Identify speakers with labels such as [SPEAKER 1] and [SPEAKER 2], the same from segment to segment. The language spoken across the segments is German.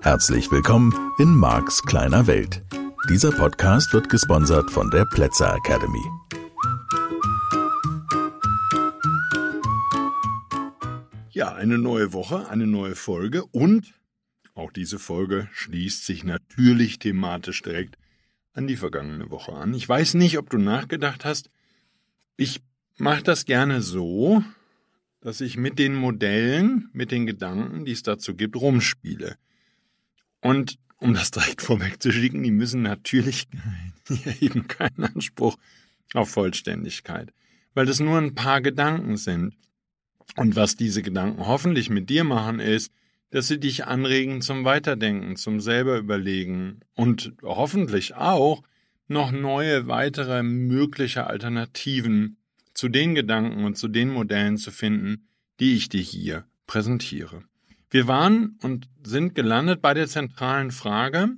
[SPEAKER 1] Herzlich willkommen in Marks kleiner Welt. Dieser Podcast wird gesponsert von der Plätzer Academy.
[SPEAKER 2] Ja, eine neue Woche, eine neue Folge und auch diese Folge schließt sich natürlich thematisch direkt an die vergangene Woche an. Ich weiß nicht, ob du nachgedacht hast. Ich mache das gerne so, dass ich mit den Modellen, mit den Gedanken, die es dazu gibt, rumspiele. Und um das direkt vorwegzuschicken, die müssen natürlich erheben keinen Anspruch auf Vollständigkeit, weil das nur ein paar Gedanken sind. Und was diese Gedanken hoffentlich mit dir machen, ist, dass sie dich anregen zum Weiterdenken, zum selber überlegen und hoffentlich auch noch neue, weitere mögliche Alternativen zu den Gedanken und zu den Modellen zu finden, die ich dir hier präsentiere. Wir waren und sind gelandet bei der zentralen Frage,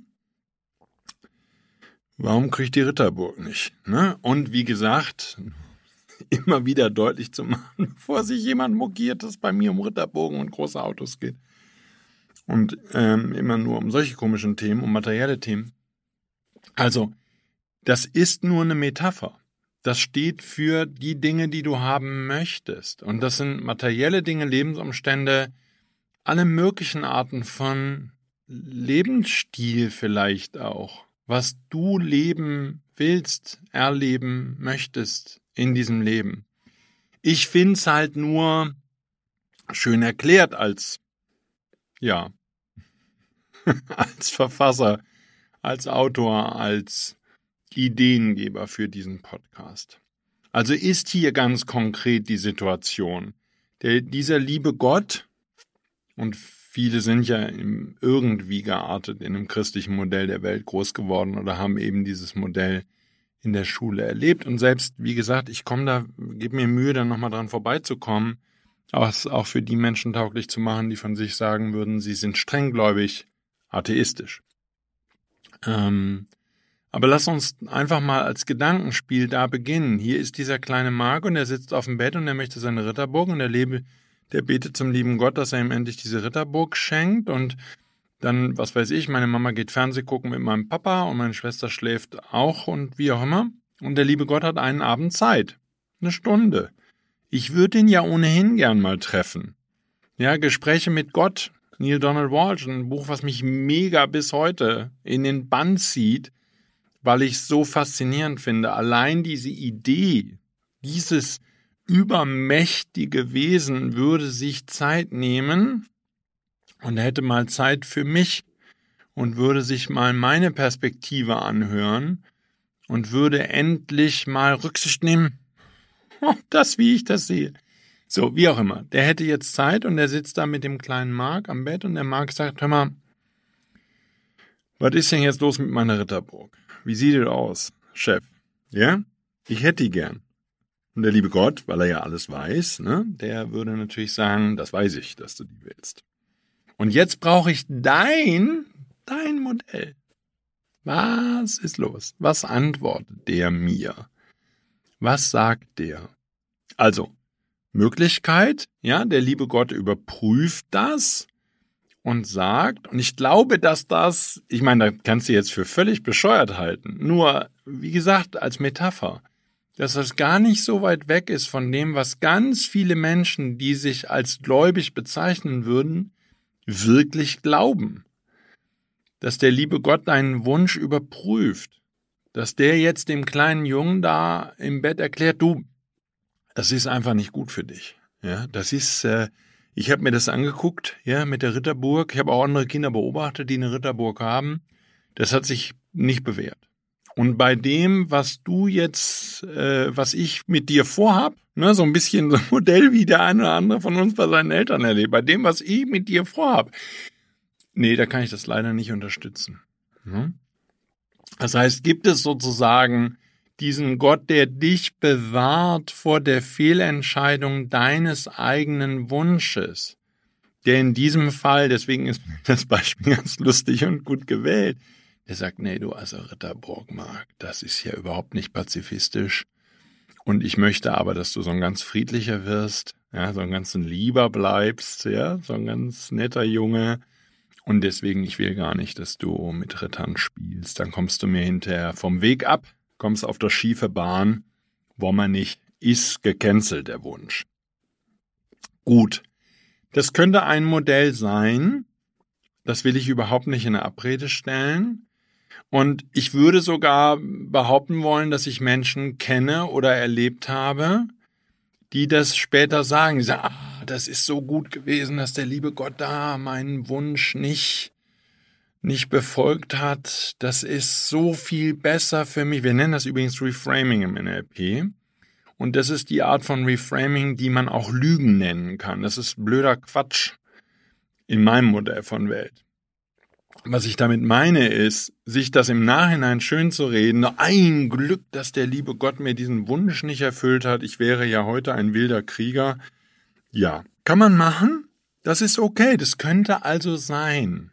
[SPEAKER 2] warum kriegt die Ritterburg nicht? Ne? Und wie gesagt, immer wieder deutlich zu machen, bevor sich jemand mokiert, dass bei mir um Ritterbogen und große Autos geht. Und ähm, immer nur um solche komischen Themen, um materielle Themen. Also, das ist nur eine Metapher. Das steht für die Dinge, die du haben möchtest. Und das sind materielle Dinge, Lebensumstände, alle möglichen Arten von Lebensstil vielleicht auch, was du leben willst, erleben möchtest in diesem Leben. Ich find's halt nur schön erklärt als, ja, als Verfasser, als Autor, als Ideengeber für diesen Podcast. Also ist hier ganz konkret die Situation. Der, dieser liebe Gott, und viele sind ja irgendwie geartet in einem christlichen Modell der Welt groß geworden oder haben eben dieses Modell in der Schule erlebt. Und selbst, wie gesagt, ich komme da, gebe mir Mühe, da nochmal dran vorbeizukommen, was auch für die Menschen tauglich zu machen, die von sich sagen würden, sie sind strenggläubig, atheistisch. Ähm, aber lass uns einfach mal als Gedankenspiel da beginnen. Hier ist dieser kleine Mark und er sitzt auf dem Bett und er möchte seine Ritterburg und er lebe der betet zum lieben Gott, dass er ihm endlich diese Ritterburg schenkt und dann, was weiß ich, meine Mama geht Fernseh gucken mit meinem Papa und meine Schwester schläft auch und wie auch immer. Und der liebe Gott hat einen Abend Zeit. Eine Stunde. Ich würde ihn ja ohnehin gern mal treffen. Ja, Gespräche mit Gott. Neil Donald Walsh, ein Buch, was mich mega bis heute in den Bann zieht, weil ich es so faszinierend finde. Allein diese Idee, dieses übermächtige Wesen würde sich Zeit nehmen und hätte mal Zeit für mich und würde sich mal meine Perspektive anhören und würde endlich mal Rücksicht nehmen. Das, wie ich das sehe. So, wie auch immer. Der hätte jetzt Zeit und er sitzt da mit dem kleinen Mark am Bett und der Mark sagt, hör mal, was ist denn jetzt los mit meiner Ritterburg? Wie sieht es aus, Chef? Ja? Ich hätte die gern. Und der liebe Gott, weil er ja alles weiß, ne, der würde natürlich sagen, das weiß ich, dass du die willst. Und jetzt brauche ich dein, dein Modell. Was ist los? Was antwortet der mir? Was sagt der? Also, Möglichkeit, ja, der liebe Gott überprüft das und sagt, und ich glaube, dass das, ich meine, da kannst du jetzt für völlig bescheuert halten, nur, wie gesagt, als Metapher dass das gar nicht so weit weg ist von dem, was ganz viele Menschen, die sich als gläubig bezeichnen würden, wirklich glauben. Dass der liebe Gott deinen Wunsch überprüft. Dass der jetzt dem kleinen Jungen da im Bett erklärt, du, das ist einfach nicht gut für dich. Ja, das ist, äh, ich habe mir das angeguckt, ja, mit der Ritterburg. Ich habe auch andere Kinder beobachtet, die eine Ritterburg haben. Das hat sich nicht bewährt. Und bei dem, was du jetzt, äh, was ich mit dir vorhab, ne, so ein bisschen so ein Modell, wie der eine oder andere von uns bei seinen Eltern erlebt, bei dem, was ich mit dir vorhab, nee, da kann ich das leider nicht unterstützen. Ne? Das heißt, gibt es sozusagen diesen Gott, der dich bewahrt vor der Fehlentscheidung deines eigenen Wunsches, der in diesem Fall, deswegen ist das Beispiel ganz lustig und gut gewählt, der sagt, nee, du also Ritterburg, Mark, das ist ja überhaupt nicht pazifistisch. Und ich möchte aber, dass du so ein ganz friedlicher wirst, ja, so ein ganz Lieber bleibst, ja, so ein ganz netter Junge. Und deswegen, ich will gar nicht, dass du mit Rittern spielst. Dann kommst du mir hinterher vom Weg ab, kommst auf der schiefe Bahn, wo man nicht, ist gecancelt, der Wunsch. Gut. Das könnte ein Modell sein. Das will ich überhaupt nicht in eine Abrede stellen. Und ich würde sogar behaupten wollen, dass ich Menschen kenne oder erlebt habe, die das später sagen. Die sagen, ah, das ist so gut gewesen, dass der liebe Gott da meinen Wunsch nicht, nicht befolgt hat. Das ist so viel besser für mich. Wir nennen das übrigens Reframing im NLP. Und das ist die Art von Reframing, die man auch Lügen nennen kann. Das ist blöder Quatsch in meinem Modell von Welt. Was ich damit meine, ist, sich das im Nachhinein schön zu reden. Ein Glück, dass der liebe Gott mir diesen Wunsch nicht erfüllt hat. Ich wäre ja heute ein wilder Krieger. Ja, kann man machen. Das ist okay. Das könnte also sein.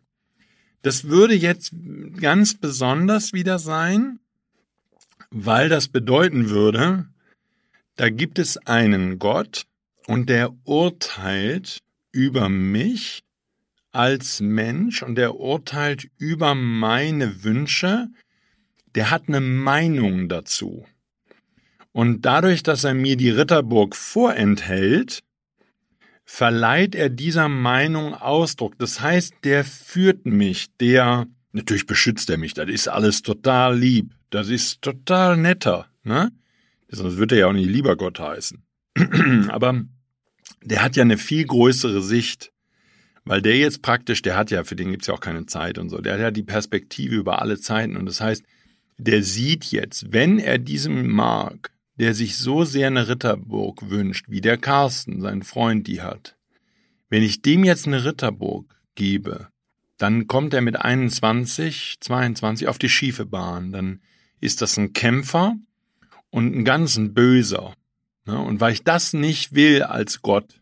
[SPEAKER 2] Das würde jetzt ganz besonders wieder sein, weil das bedeuten würde, da gibt es einen Gott und der urteilt über mich als Mensch und der urteilt über meine Wünsche, der hat eine Meinung dazu. Und dadurch, dass er mir die Ritterburg vorenthält, verleiht er dieser Meinung Ausdruck. Das heißt, der führt mich, der, natürlich beschützt er mich, das ist alles total lieb, das ist total netter, ne? Sonst wird er ja auch nicht lieber Gott heißen. Aber der hat ja eine viel größere Sicht. Weil der jetzt praktisch, der hat ja, für den gibt's ja auch keine Zeit und so, der hat ja die Perspektive über alle Zeiten. Und das heißt, der sieht jetzt, wenn er diesem mag, der sich so sehr eine Ritterburg wünscht, wie der Carsten, sein Freund, die hat, wenn ich dem jetzt eine Ritterburg gebe, dann kommt er mit 21, 22 auf die schiefe Bahn. Dann ist das ein Kämpfer und ein ganz ein Böser. Ne? Und weil ich das nicht will als Gott,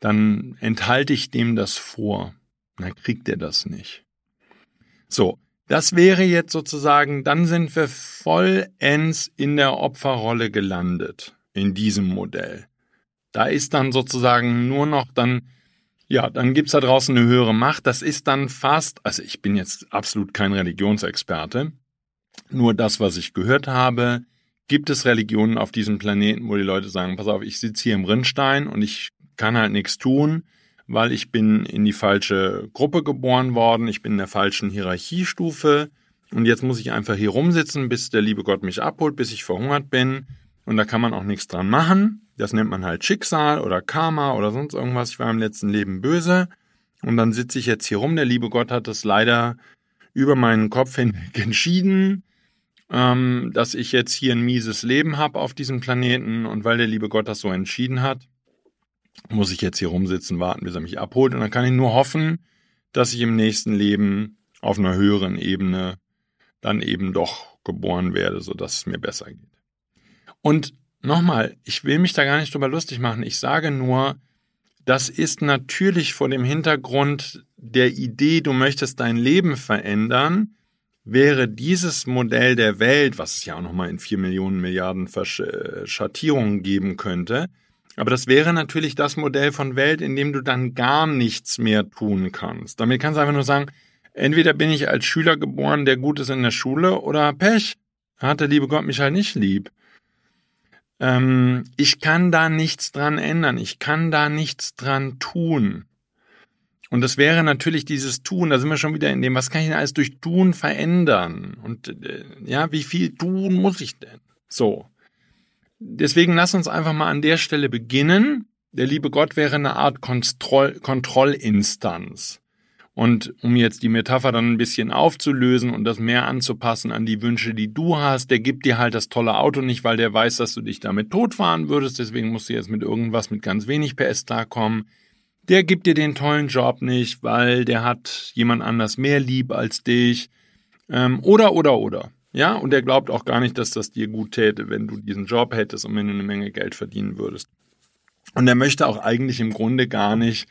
[SPEAKER 2] dann enthalte ich dem das vor. Dann kriegt er das nicht. So, das wäre jetzt sozusagen, dann sind wir vollends in der Opferrolle gelandet, in diesem Modell. Da ist dann sozusagen nur noch dann, ja, dann gibt's da draußen eine höhere Macht. Das ist dann fast, also ich bin jetzt absolut kein Religionsexperte, nur das, was ich gehört habe, gibt es Religionen auf diesem Planeten, wo die Leute sagen, pass auf, ich sitze hier im Rinnstein und ich kann halt nichts tun, weil ich bin in die falsche Gruppe geboren worden, ich bin in der falschen Hierarchiestufe und jetzt muss ich einfach hier rumsitzen, bis der liebe Gott mich abholt, bis ich verhungert bin und da kann man auch nichts dran machen. Das nennt man halt Schicksal oder Karma oder sonst irgendwas. Ich war im letzten Leben böse und dann sitze ich jetzt hier rum. Der liebe Gott hat das leider über meinen Kopf hinweg entschieden, ähm, dass ich jetzt hier ein mieses Leben habe auf diesem Planeten und weil der liebe Gott das so entschieden hat, muss ich jetzt hier rumsitzen, warten, bis er mich abholt. Und dann kann ich nur hoffen, dass ich im nächsten Leben auf einer höheren Ebene dann eben doch geboren werde, sodass es mir besser geht. Und nochmal, ich will mich da gar nicht drüber lustig machen. Ich sage nur, das ist natürlich vor dem Hintergrund der Idee, du möchtest dein Leben verändern, wäre dieses Modell der Welt, was es ja auch nochmal in vier Millionen Milliarden Schattierungen geben könnte, aber das wäre natürlich das Modell von Welt, in dem du dann gar nichts mehr tun kannst. Damit kannst du einfach nur sagen, entweder bin ich als Schüler geboren, der gut ist in der Schule, oder Pech. Hat der liebe Gott mich halt nicht lieb. Ähm, ich kann da nichts dran ändern. Ich kann da nichts dran tun. Und das wäre natürlich dieses Tun, da sind wir schon wieder in dem, was kann ich denn alles durch Tun verändern? Und äh, ja, wie viel tun muss ich denn? So. Deswegen lass uns einfach mal an der Stelle beginnen. Der liebe Gott wäre eine Art Kontroll Kontrollinstanz. Und um jetzt die Metapher dann ein bisschen aufzulösen und das mehr anzupassen an die Wünsche, die du hast, der gibt dir halt das tolle Auto nicht, weil der weiß, dass du dich damit totfahren würdest. Deswegen musst du jetzt mit irgendwas mit ganz wenig PS klarkommen. Der gibt dir den tollen Job nicht, weil der hat jemand anders mehr lieb als dich. Ähm, oder, oder, oder. Ja, und er glaubt auch gar nicht, dass das dir gut täte, wenn du diesen Job hättest und wenn du eine Menge Geld verdienen würdest. Und er möchte auch eigentlich im Grunde gar nicht,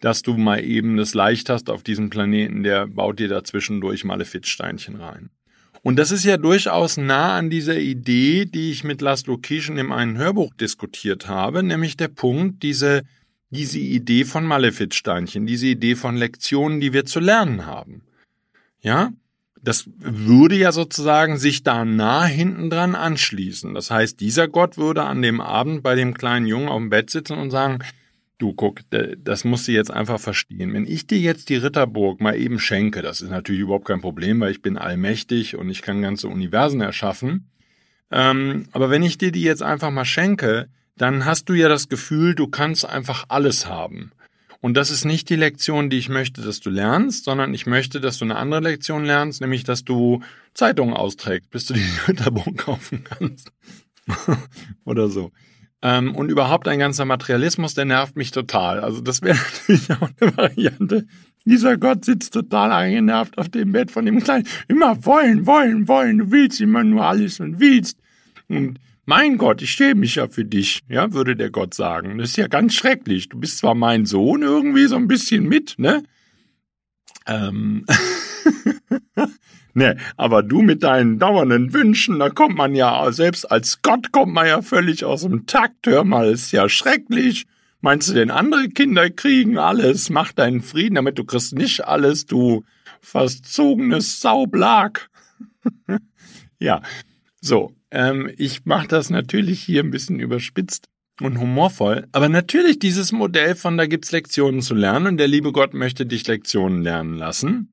[SPEAKER 2] dass du mal eben das leicht hast auf diesem Planeten, der baut dir da zwischendurch Malefiz-Steinchen rein. Und das ist ja durchaus nah an dieser Idee, die ich mit Laszlo Kischen in einem Hörbuch diskutiert habe, nämlich der Punkt, diese, diese Idee von Malefizsteinchen, diese Idee von Lektionen, die wir zu lernen haben. Ja? Das würde ja sozusagen sich da nah hinten dran anschließen. Das heißt, dieser Gott würde an dem Abend bei dem kleinen Jungen auf dem Bett sitzen und sagen, du guck, das musst du jetzt einfach verstehen. Wenn ich dir jetzt die Ritterburg mal eben schenke, das ist natürlich überhaupt kein Problem, weil ich bin allmächtig und ich kann ganze Universen erschaffen. Ähm, aber wenn ich dir die jetzt einfach mal schenke, dann hast du ja das Gefühl, du kannst einfach alles haben. Und das ist nicht die Lektion, die ich möchte, dass du lernst, sondern ich möchte, dass du eine andere Lektion lernst, nämlich, dass du Zeitungen austrägst, bis du die Hütterbuch kaufen kannst. Oder so. Ähm, und überhaupt ein ganzer Materialismus, der nervt mich total. Also das wäre natürlich auch eine Variante. Dieser Gott sitzt total eingenervt auf dem Bett von dem Kleinen. Immer wollen, wollen, wollen. Du willst immer nur alles und willst. Und mein Gott, ich schäme mich ja für dich, ja, würde der Gott sagen. Das ist ja ganz schrecklich. Du bist zwar mein Sohn irgendwie so ein bisschen mit, ne? Ähm. ne, aber du mit deinen dauernden Wünschen, da kommt man ja, selbst als Gott kommt man ja völlig aus dem Takt. Hör mal, ist ja schrecklich. Meinst du denn andere Kinder kriegen alles? Mach deinen Frieden damit, du kriegst nicht alles, du verzogenes Saublag. ja, so, ähm, ich mache das natürlich hier ein bisschen überspitzt und humorvoll, aber natürlich dieses Modell von da gibt's Lektionen zu lernen und der liebe Gott möchte dich Lektionen lernen lassen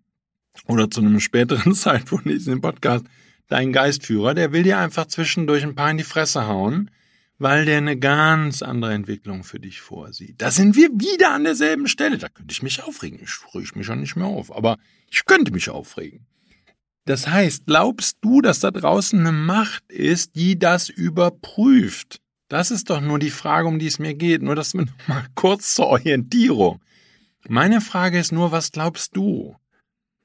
[SPEAKER 2] oder zu einem späteren Zeitpunkt in diesem Podcast dein Geistführer, der will dir einfach zwischendurch ein paar in die Fresse hauen, weil der eine ganz andere Entwicklung für dich vorsieht. Da sind wir wieder an derselben Stelle. Da könnte ich mich aufregen. Ich rüge mich schon nicht mehr auf, aber ich könnte mich aufregen. Das heißt, glaubst du, dass da draußen eine Macht ist, die das überprüft? Das ist doch nur die Frage, um die es mir geht. Nur das mal kurz zur Orientierung. Meine Frage ist nur, was glaubst du?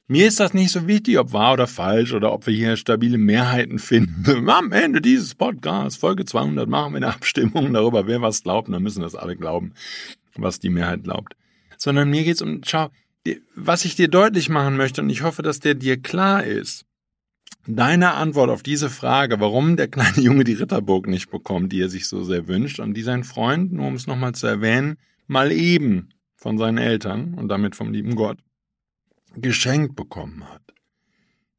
[SPEAKER 2] Mir ist das nicht so wichtig, ob wahr oder falsch oder ob wir hier stabile Mehrheiten finden. Am Ende dieses Podcasts, Folge 200, machen wir eine Abstimmung darüber, wer was glaubt. Dann müssen das alle glauben, was die Mehrheit glaubt. Sondern mir geht's um, schau, was ich dir deutlich machen möchte, und ich hoffe, dass der dir klar ist, deine Antwort auf diese Frage, warum der kleine Junge die Ritterburg nicht bekommt, die er sich so sehr wünscht, und die sein Freund, nur um es nochmal zu erwähnen, mal eben von seinen Eltern und damit vom lieben Gott geschenkt bekommen hat.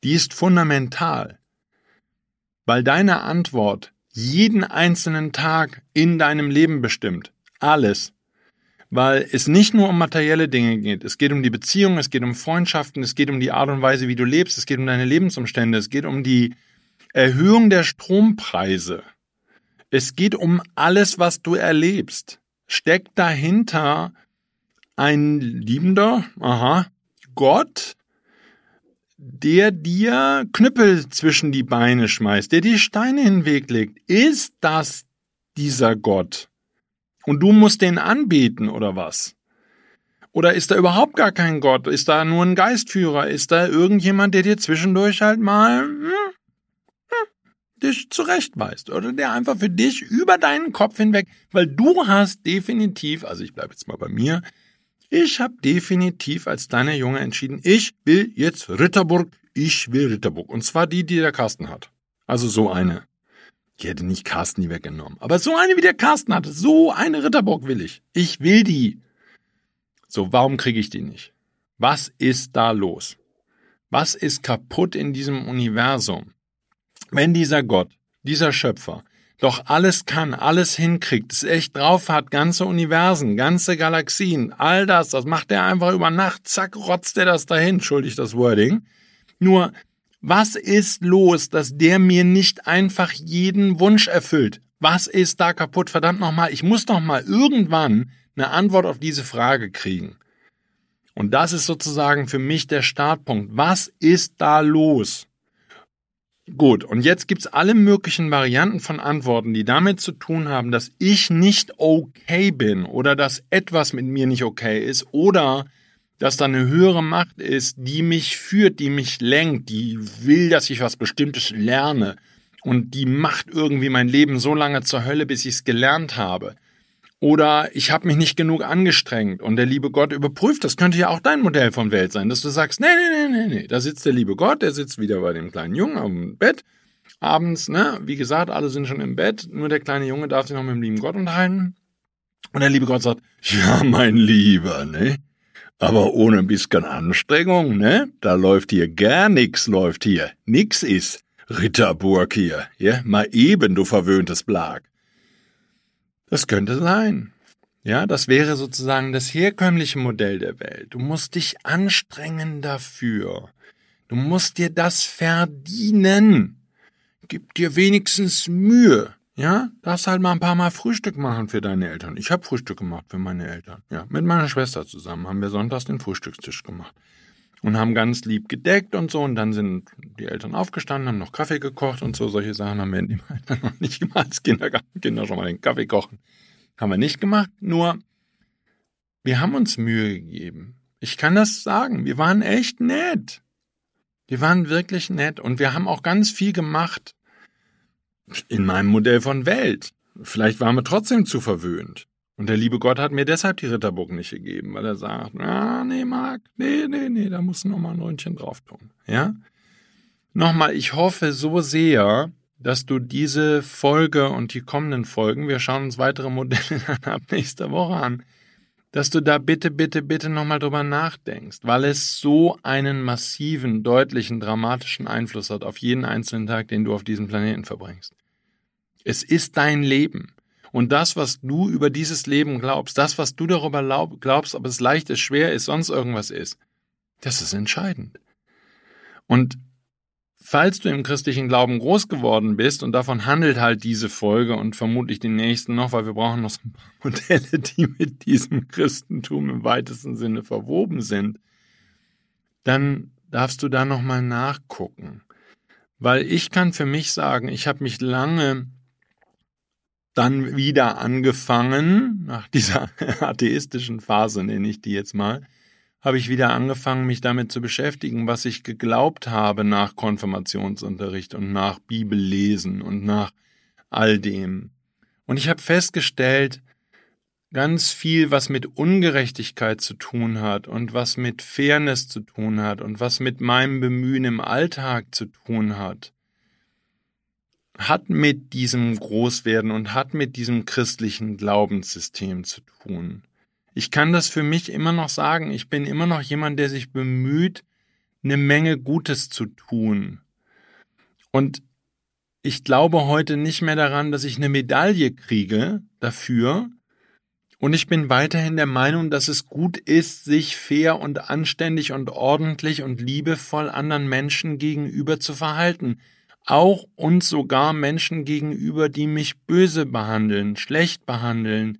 [SPEAKER 2] Die ist fundamental, weil deine Antwort jeden einzelnen Tag in deinem Leben bestimmt. Alles weil es nicht nur um materielle Dinge geht. Es geht um die Beziehung, es geht um Freundschaften, es geht um die Art und Weise, wie du lebst, es geht um deine Lebensumstände, es geht um die Erhöhung der Strompreise. Es geht um alles, was du erlebst. Steckt dahinter ein liebender, aha, Gott, der dir Knüppel zwischen die Beine schmeißt, der dir Steine in den Weg legt. Ist das dieser Gott? Und du musst den anbeten oder was? Oder ist da überhaupt gar kein Gott? Ist da nur ein Geistführer? Ist da irgendjemand, der dir zwischendurch halt mal hm, hm, dich zurechtweist? Oder der einfach für dich über deinen Kopf hinweg, weil du hast definitiv, also ich bleibe jetzt mal bei mir, ich habe definitiv als deiner Junge entschieden, ich will jetzt Ritterburg, ich will Ritterburg. Und zwar die, die der Carsten hat. Also so eine. Ich hätte nicht Carsten die weggenommen. Aber so eine wie der Carsten hatte, so eine Ritterburg will ich. Ich will die. So, warum kriege ich die nicht? Was ist da los? Was ist kaputt in diesem Universum? Wenn dieser Gott, dieser Schöpfer, doch alles kann, alles hinkriegt, es echt drauf hat, ganze Universen, ganze Galaxien, all das, das macht er einfach über Nacht, zack, rotzt er das dahin, schuldig das Wording. Nur, was ist los, dass der mir nicht einfach jeden Wunsch erfüllt? Was ist da kaputt? Verdammt nochmal, ich muss doch mal irgendwann eine Antwort auf diese Frage kriegen. Und das ist sozusagen für mich der Startpunkt. Was ist da los? Gut, und jetzt gibt's alle möglichen Varianten von Antworten, die damit zu tun haben, dass ich nicht okay bin oder dass etwas mit mir nicht okay ist oder dass da eine höhere Macht ist, die mich führt, die mich lenkt, die will, dass ich was Bestimmtes lerne und die macht irgendwie mein Leben so lange zur Hölle, bis ich es gelernt habe. Oder ich habe mich nicht genug angestrengt und der liebe Gott überprüft. Das könnte ja auch dein Modell von Welt sein, dass du sagst, nee, nee, nee, nee, nee. Da sitzt der liebe Gott, der sitzt wieder bei dem kleinen Jungen am Bett. Abends, ne, wie gesagt, alle sind schon im Bett, nur der kleine Junge darf sich noch mit dem lieben Gott unterhalten. Und der liebe Gott sagt, ja, mein Lieber, ne? Aber ohne ein bisschen Anstrengung, ne? Da läuft hier gar nix, läuft hier. Nix ist. Ritterburg hier, ja? Mal eben, du verwöhntes Blag. Das könnte sein. Ja, das wäre sozusagen das herkömmliche Modell der Welt. Du musst dich anstrengen dafür. Du musst dir das verdienen. Gib dir wenigstens Mühe. Ja, darfst halt mal ein paar Mal Frühstück machen für deine Eltern. Ich habe Frühstück gemacht für meine Eltern. Ja, mit meiner Schwester zusammen haben wir sonntags den Frühstückstisch gemacht und haben ganz lieb gedeckt und so. Und dann sind die Eltern aufgestanden, haben noch Kaffee gekocht und so. Solche Sachen haben wir die Eltern noch nicht gemacht. Als Kindergartenkinder schon mal den Kaffee kochen. Haben wir nicht gemacht. Nur, wir haben uns Mühe gegeben. Ich kann das sagen. Wir waren echt nett. Wir waren wirklich nett und wir haben auch ganz viel gemacht in meinem Modell von Welt. Vielleicht waren wir trotzdem zu verwöhnt. Und der liebe Gott hat mir deshalb die Ritterburg nicht gegeben, weil er sagt, ah, nee, Marc, nee, nee, nee, da muss noch mal ein Neunchen drauf tun. Ja? Nochmal, ich hoffe so sehr, dass du diese Folge und die kommenden Folgen, wir schauen uns weitere Modelle ab nächster Woche an, dass du da bitte, bitte, bitte nochmal drüber nachdenkst, weil es so einen massiven, deutlichen, dramatischen Einfluss hat auf jeden einzelnen Tag, den du auf diesem Planeten verbringst. Es ist dein Leben. Und das, was du über dieses Leben glaubst, das, was du darüber glaubst, ob es leicht ist, schwer ist, sonst irgendwas ist, das ist entscheidend. Und falls du im christlichen Glauben groß geworden bist, und davon handelt halt diese Folge und vermutlich die nächsten noch, weil wir brauchen noch so ein paar Modelle, die mit diesem Christentum im weitesten Sinne verwoben sind, dann darfst du da nochmal nachgucken. Weil ich kann für mich sagen, ich habe mich lange dann wieder angefangen, nach dieser atheistischen Phase nenne ich die jetzt mal, habe ich wieder angefangen, mich damit zu beschäftigen, was ich geglaubt habe nach Konfirmationsunterricht und nach Bibellesen und nach all dem. Und ich habe festgestellt, ganz viel, was mit Ungerechtigkeit zu tun hat und was mit Fairness zu tun hat und was mit meinem Bemühen im Alltag zu tun hat, hat mit diesem Großwerden und hat mit diesem christlichen Glaubenssystem zu tun. Ich kann das für mich immer noch sagen. Ich bin immer noch jemand, der sich bemüht, eine Menge Gutes zu tun. Und ich glaube heute nicht mehr daran, dass ich eine Medaille kriege dafür. Und ich bin weiterhin der Meinung, dass es gut ist, sich fair und anständig und ordentlich und liebevoll anderen Menschen gegenüber zu verhalten auch und sogar Menschen gegenüber, die mich böse behandeln, schlecht behandeln,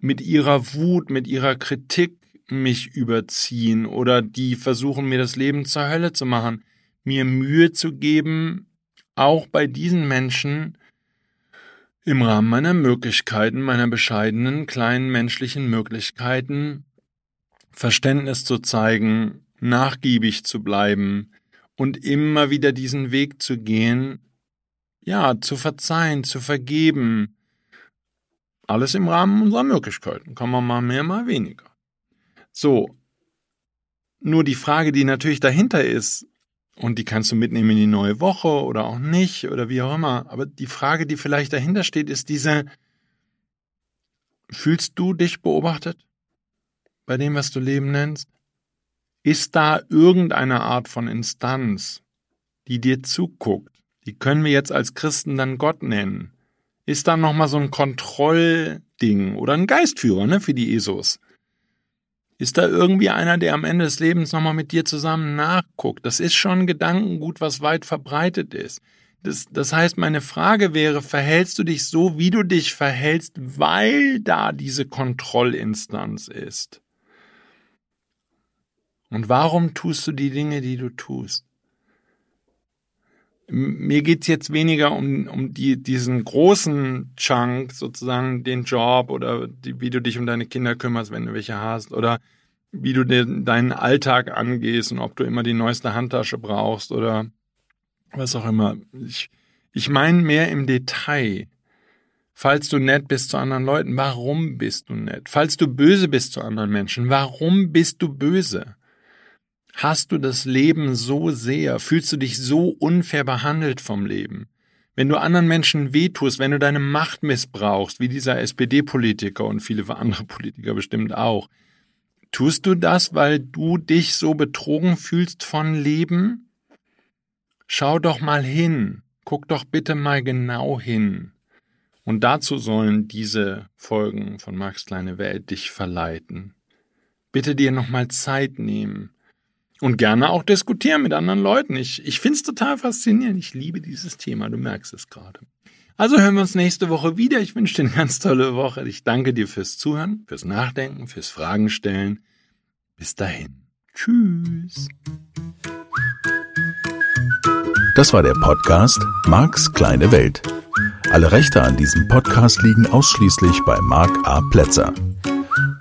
[SPEAKER 2] mit ihrer Wut, mit ihrer Kritik mich überziehen oder die versuchen mir das Leben zur Hölle zu machen, mir Mühe zu geben, auch bei diesen Menschen im Rahmen meiner Möglichkeiten, meiner bescheidenen kleinen menschlichen Möglichkeiten, Verständnis zu zeigen, nachgiebig zu bleiben, und immer wieder diesen Weg zu gehen, ja, zu verzeihen, zu vergeben. Alles im Rahmen unserer Möglichkeiten. Kann man mal mehr, mal weniger. So. Nur die Frage, die natürlich dahinter ist, und die kannst du mitnehmen in die neue Woche oder auch nicht oder wie auch immer. Aber die Frage, die vielleicht dahinter steht, ist diese, fühlst du dich beobachtet bei dem, was du Leben nennst? Ist da irgendeine Art von Instanz, die dir zuguckt? Die können wir jetzt als Christen dann Gott nennen. Ist da nochmal so ein Kontrollding oder ein Geistführer, ne, für die ESOs? Ist da irgendwie einer, der am Ende des Lebens nochmal mit dir zusammen nachguckt? Das ist schon ein Gedankengut, was weit verbreitet ist. Das, das heißt, meine Frage wäre, verhältst du dich so, wie du dich verhältst, weil da diese Kontrollinstanz ist? Und warum tust du die Dinge, die du tust? Mir geht's jetzt weniger um, um die, diesen großen Chunk, sozusagen den Job oder die, wie du dich um deine Kinder kümmerst, wenn du welche hast, oder wie du den, deinen Alltag angehst und ob du immer die neueste Handtasche brauchst oder was auch immer. Ich, ich meine mehr im Detail. Falls du nett bist zu anderen Leuten, warum bist du nett? Falls du böse bist zu anderen Menschen, warum bist du böse? Hast du das Leben so sehr? Fühlst du dich so unfair behandelt vom Leben? Wenn du anderen Menschen wehtust, wenn du deine Macht missbrauchst, wie dieser SPD-Politiker und viele andere Politiker bestimmt auch, tust du das, weil du dich so betrogen fühlst von Leben? Schau doch mal hin, guck doch bitte mal genau hin. Und dazu sollen diese Folgen von Max kleine Welt dich verleiten. Bitte dir nochmal Zeit nehmen, und gerne auch diskutieren mit anderen Leuten. Ich, ich finde es total faszinierend. Ich liebe dieses Thema. Du merkst es gerade. Also hören wir uns nächste Woche wieder. Ich wünsche dir eine ganz tolle Woche. Ich danke dir fürs Zuhören, fürs Nachdenken, fürs Fragen stellen. Bis dahin. Tschüss.
[SPEAKER 1] Das war der Podcast Marks kleine Welt. Alle Rechte an diesem Podcast liegen ausschließlich bei Mark A. Plätzer.